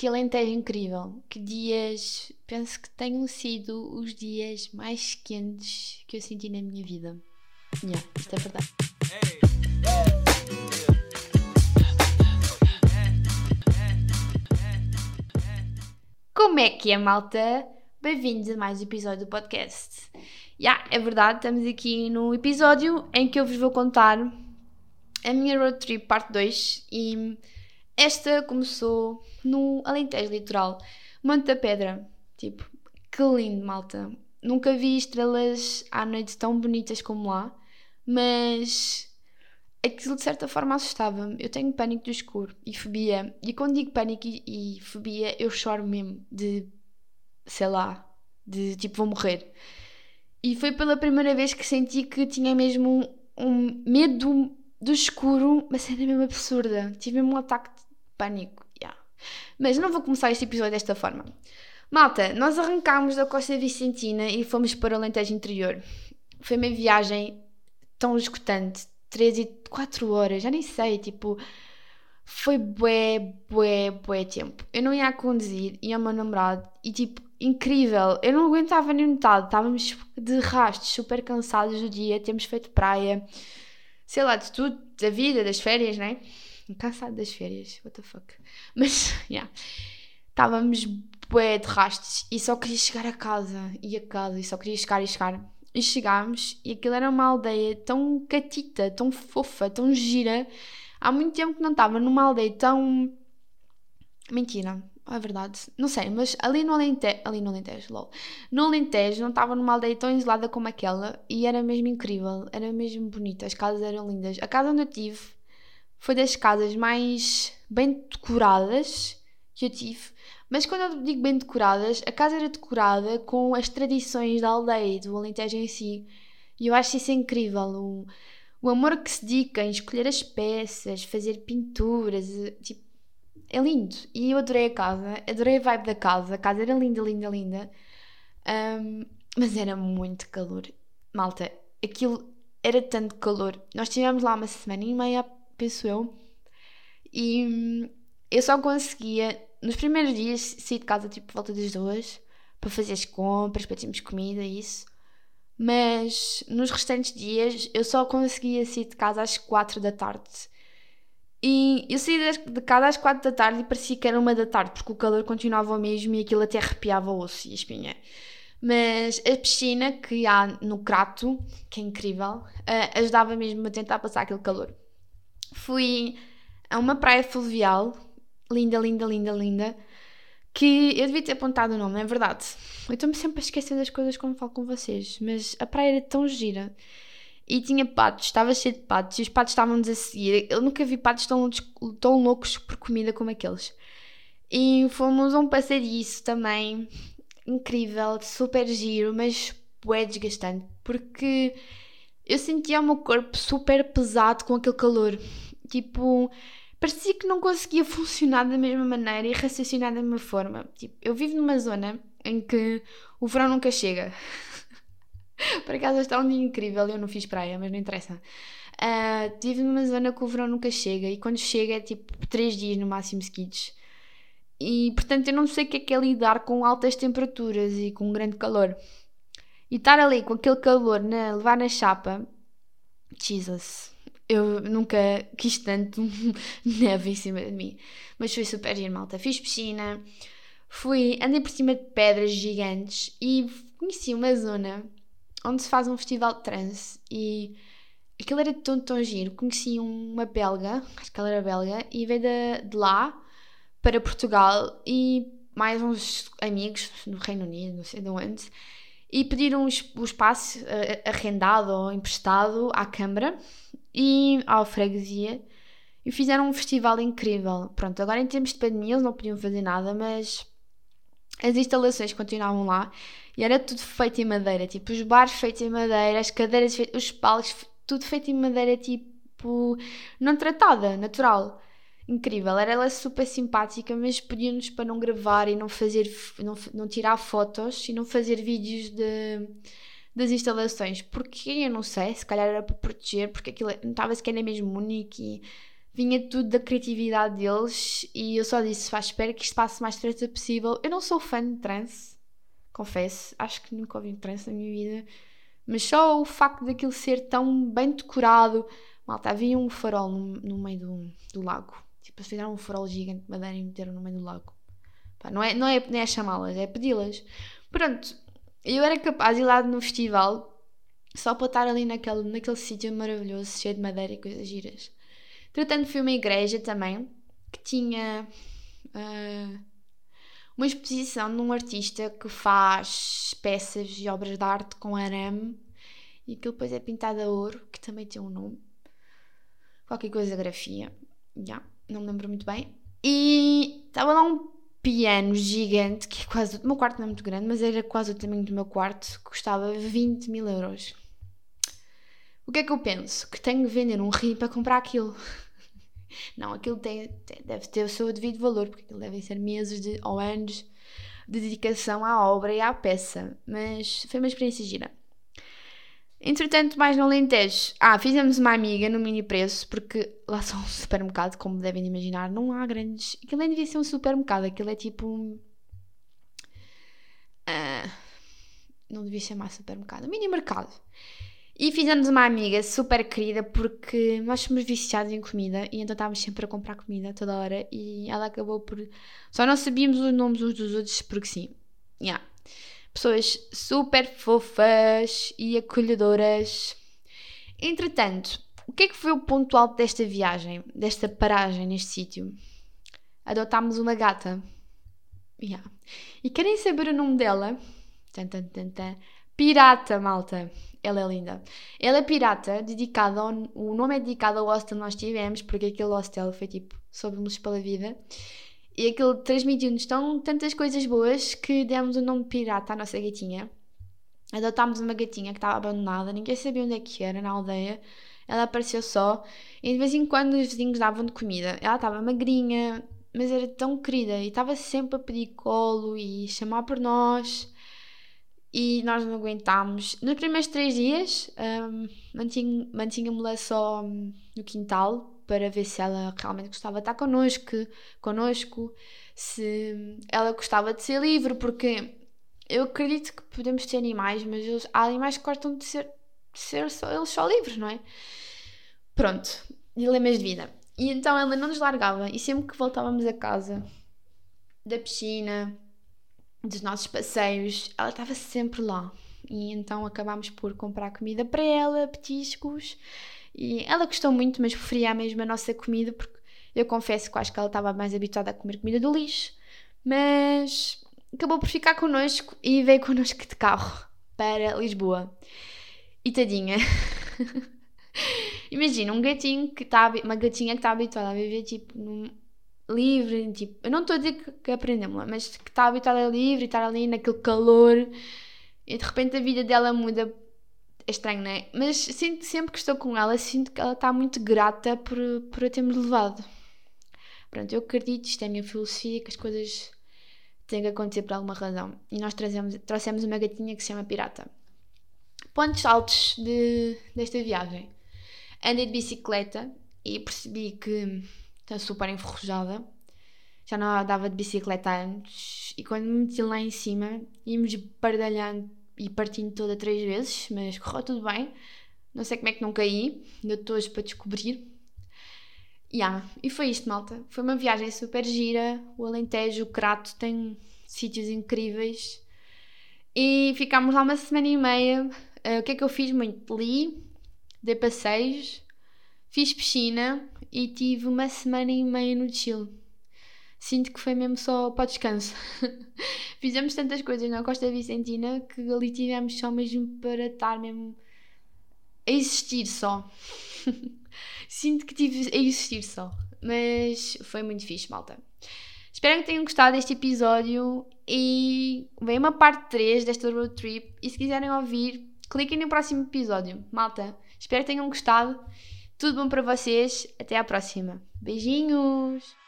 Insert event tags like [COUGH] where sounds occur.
que Alentejo incrível. Que dias, penso que tenham sido os dias mais quentes que eu senti na minha vida. Yeah, isto é verdade. Como é que é, malta? Bem-vindos a mais um episódio do podcast. Já, yeah, é verdade, estamos aqui no episódio em que eu vos vou contar a minha road trip parte 2 e esta começou no Alentejo Litoral, Monte da Pedra. Tipo, que lindo, malta. Nunca vi estrelas à noite tão bonitas como lá, mas aquilo de certa forma assustava-me. Eu tenho pânico do escuro e fobia. E quando digo pânico e, e fobia, eu choro mesmo de, sei lá, de tipo, vou morrer. E foi pela primeira vez que senti que tinha mesmo um, um medo do escuro, uma cena mesmo absurda. Tive mesmo um ataque pânico. Yeah. Mas não vou começar este episódio desta forma. Malta, nós arrancámos da Costa Vicentina e fomos para o Alentejo Interior. Foi uma viagem tão escutante, 3 e 4 horas, já nem sei, tipo, foi bué, bué, bué tempo. Eu não ia a conduzir, ia ao meu namorado e tipo, incrível, eu não aguentava nem metade, estávamos de rastos, super cansados do dia, temos feito praia, sei lá, de tudo, da vida, das férias, né? Cansado das férias, what the fuck. Mas, [LAUGHS] yeah. estávamos bué de rastos e só queria chegar a casa, e a casa, e só queria chegar e chegar. E chegámos e aquilo era uma aldeia tão catita, tão fofa, tão gira. Há muito tempo que não estava numa aldeia tão. Mentira, é verdade. Não sei, mas ali no Alentejo. Ali no Alentejo, lol. No Alentejo não estava numa aldeia tão isolada como aquela e era mesmo incrível, era mesmo bonita, as casas eram lindas. A casa onde eu tive foi das casas mais bem decoradas que eu tive. Mas quando eu digo bem decoradas, a casa era decorada com as tradições da aldeia, do Alentejo em si. E eu acho isso incrível. O, o amor que se dedica em escolher as peças, fazer pinturas, tipo, é lindo. E eu adorei a casa, adorei a vibe da casa. A casa era linda, linda, linda. Um, mas era muito calor. Malta, aquilo era tanto calor. Nós estivemos lá uma semana e meia penso eu. E hum, eu só conseguia, nos primeiros dias, sair de casa tipo volta das duas para fazer as compras, para termos comida e isso. Mas nos restantes dias eu só conseguia sair de casa às quatro da tarde. E eu saí de casa às quatro da tarde e parecia que era uma da tarde, porque o calor continuava o mesmo e aquilo até arrepiava o osso e a espinha. Mas a piscina que há no Crato, que é incrível, uh, ajudava mesmo a tentar passar aquele calor fui a uma praia fluvial, linda, linda, linda, linda, que eu devia ter apontado o nome, é verdade. Eu estou-me sempre a esquecer das coisas quando falo com vocês, mas a praia era tão gira. E tinha patos, estava cheio de patos, e os patos estavam-nos a seguir. Eu nunca vi patos tão, tão loucos por comida como aqueles. E fomos a um passadiço também, incrível, super giro, mas é desgastante, porque eu sentia o meu corpo super pesado com aquele calor. Tipo, parecia que não conseguia funcionar da mesma maneira e raciocinar da mesma forma. Tipo, eu vivo numa zona em que o verão nunca chega. [LAUGHS] Por acaso está um dia incrível, eu não fiz praia, mas não interessa. Uh, vivo numa zona que o verão nunca chega e quando chega é tipo 3 dias no máximo seguidos. E portanto eu não sei o que é que é lidar com altas temperaturas e com grande calor. E estar ali com aquele calor, na, levar na chapa, Jesus, eu nunca quis tanto [LAUGHS] neve em cima de mim. Mas foi super giro, malta. Fiz piscina, fui, andei por cima de pedras gigantes e conheci uma zona onde se faz um festival de trance e aquilo era tão, tão giro. Conheci uma belga, acho que ela era belga, e veio de, de lá para Portugal e mais uns amigos no Reino Unido, não sei de onde e pediram o espaço uh, arrendado ou emprestado à Câmara e à freguesia e fizeram um festival incrível. Pronto, agora em termos de pandemia eles não podiam fazer nada, mas as instalações continuavam lá e era tudo feito em madeira, tipo os bares feitos em madeira, as cadeiras feitas, os palcos, tudo feito em madeira tipo não tratada, natural incrível. Era ela super simpática, mas pediu-nos para não gravar e não fazer, não, não tirar fotos e não fazer vídeos de, das instalações. Porque eu não sei, se calhar era para proteger, porque aquilo não estava sequer na mesmo único e vinha tudo da criatividade deles e eu só disse, faz espero que isto passe mais depressa possível. Eu não sou fã de trance, confesso, acho que nunca ouvi trance na minha vida, mas só o facto daquilo ser tão bem decorado, malta, havia um farol no, no meio do, do lago, tipo, fizeram um farol gigante de madeira e meteram no meio do lago. Pá, não é, não é, não é chamá-las, é pedi-las. Pronto, eu era capaz de ir lá no festival só para estar ali naquele, naquele sítio maravilhoso, cheio de madeira e coisas giras. Entretanto, fui uma igreja também que tinha uh, uma exposição de um artista que faz peças e obras de arte com arame e aquilo depois é pintado a ouro, que também tem um nome. Qualquer coisa grafia. Já, não me lembro muito bem. E estava lá um piano gigante, que é quase. O meu quarto não é muito grande, mas era quase o tamanho do meu quarto, que custava 20 mil euros. O que é que eu penso? Que tenho de vender um rim para comprar aquilo. [LAUGHS] Não, aquilo tem, tem, deve ter o seu devido valor, porque aquilo devem ser meses de, ou anos de dedicação à obra e à peça. Mas foi uma experiência gira. Entretanto, mais no Alentejo, ah, fizemos uma amiga no mini preço, porque lá são um [LAUGHS] supermercado, como devem imaginar, não há grandes. Aquilo nem devia ser um supermercado, aquilo é tipo um. Uh, não devia chamar supermercado, mini mercado. E fizemos uma amiga super querida porque nós somos viciados em comida e então estávamos sempre a comprar comida toda hora e ela acabou por. Só não sabíamos os nomes uns dos outros porque sim. Yeah. Pessoas super fofas e acolhedoras. Entretanto, o que é que foi o ponto alto desta viagem, desta paragem neste sítio? Adotámos uma gata. Yeah. E querem saber o nome dela? Tan, tan, tan, tan. Pirata, malta ela é linda. Ela é pirata, dedicada ao, o nome é dedicado ao hostel que nós tivemos, porque aquele hostel foi tipo soube-nos pela vida. E aquilo transmitiu-nos tantas coisas boas que demos o nome pirata à nossa gatinha. Adotámos uma gatinha que estava abandonada, ninguém sabia onde é que era na aldeia. Ela apareceu só e de vez em quando os vizinhos davam de comida. Ela estava magrinha, mas era tão querida e estava sempre a pedir colo e chamar por nós e nós não aguentámos. Nos primeiros três dias um, mantinha-me-la só hum, no quintal para ver se ela realmente gostava de estar connosco, connosco, se ela gostava de ser livre, porque eu acredito que podemos ter animais, mas eles, há animais que gostam de ser, de ser só, eles só livres, não é? Pronto, dilemas de vida. E então ela não nos largava, e sempre que voltávamos a casa da piscina, dos nossos passeios, ela estava sempre lá. E então acabámos por comprar comida para ela, petiscos. E ela gostou muito, mas preferia mesmo a nossa comida, porque eu confesso que acho que ela estava mais habituada a comer comida do lixo. Mas acabou por ficar connosco e veio connosco de carro para Lisboa. E tadinha. [LAUGHS] Imagina um gatinho que está, uma gatinha que está habituada a viver tipo num, livre, tipo, eu não estou a dizer que, que aprendemos, mas que está habituada a livre estar ali naquele calor e de repente a vida dela muda. É estranho, não é? Mas sinto sempre que estou com ela, sinto que ela está muito grata por, por a termos levado. Pronto, eu acredito, isto é a minha filosofia, que as coisas têm que acontecer por alguma razão. E nós trazemos, trouxemos uma gatinha que se chama Pirata. Pontos altos de, desta viagem. Andei de bicicleta e percebi que está super enferrujada. Já não andava de bicicleta antes e quando me meti lá em cima íamos pardalhando e partindo toda três vezes, mas correu tudo bem. Não sei como é que não caí, ainda estou hoje para descobrir. Yeah, e foi isto, malta. Foi uma viagem super gira. O Alentejo, o Crato tem sítios incríveis. E ficámos lá uma semana e meia. Uh, o que é que eu fiz muito? Li, dei passeios, fiz piscina, e tive uma semana e meia no Chile. Sinto que foi mesmo só para o descanso. [LAUGHS] Fizemos tantas coisas na Costa Vicentina que ali tivemos só mesmo para estar mesmo a existir só. [LAUGHS] Sinto que tive a existir só. Mas foi muito fixe, malta. Espero que tenham gostado deste episódio e vem uma parte 3 desta road trip. E se quiserem ouvir, cliquem no próximo episódio. Malta, espero que tenham gostado tudo bom para vocês. Até à próxima. Beijinhos!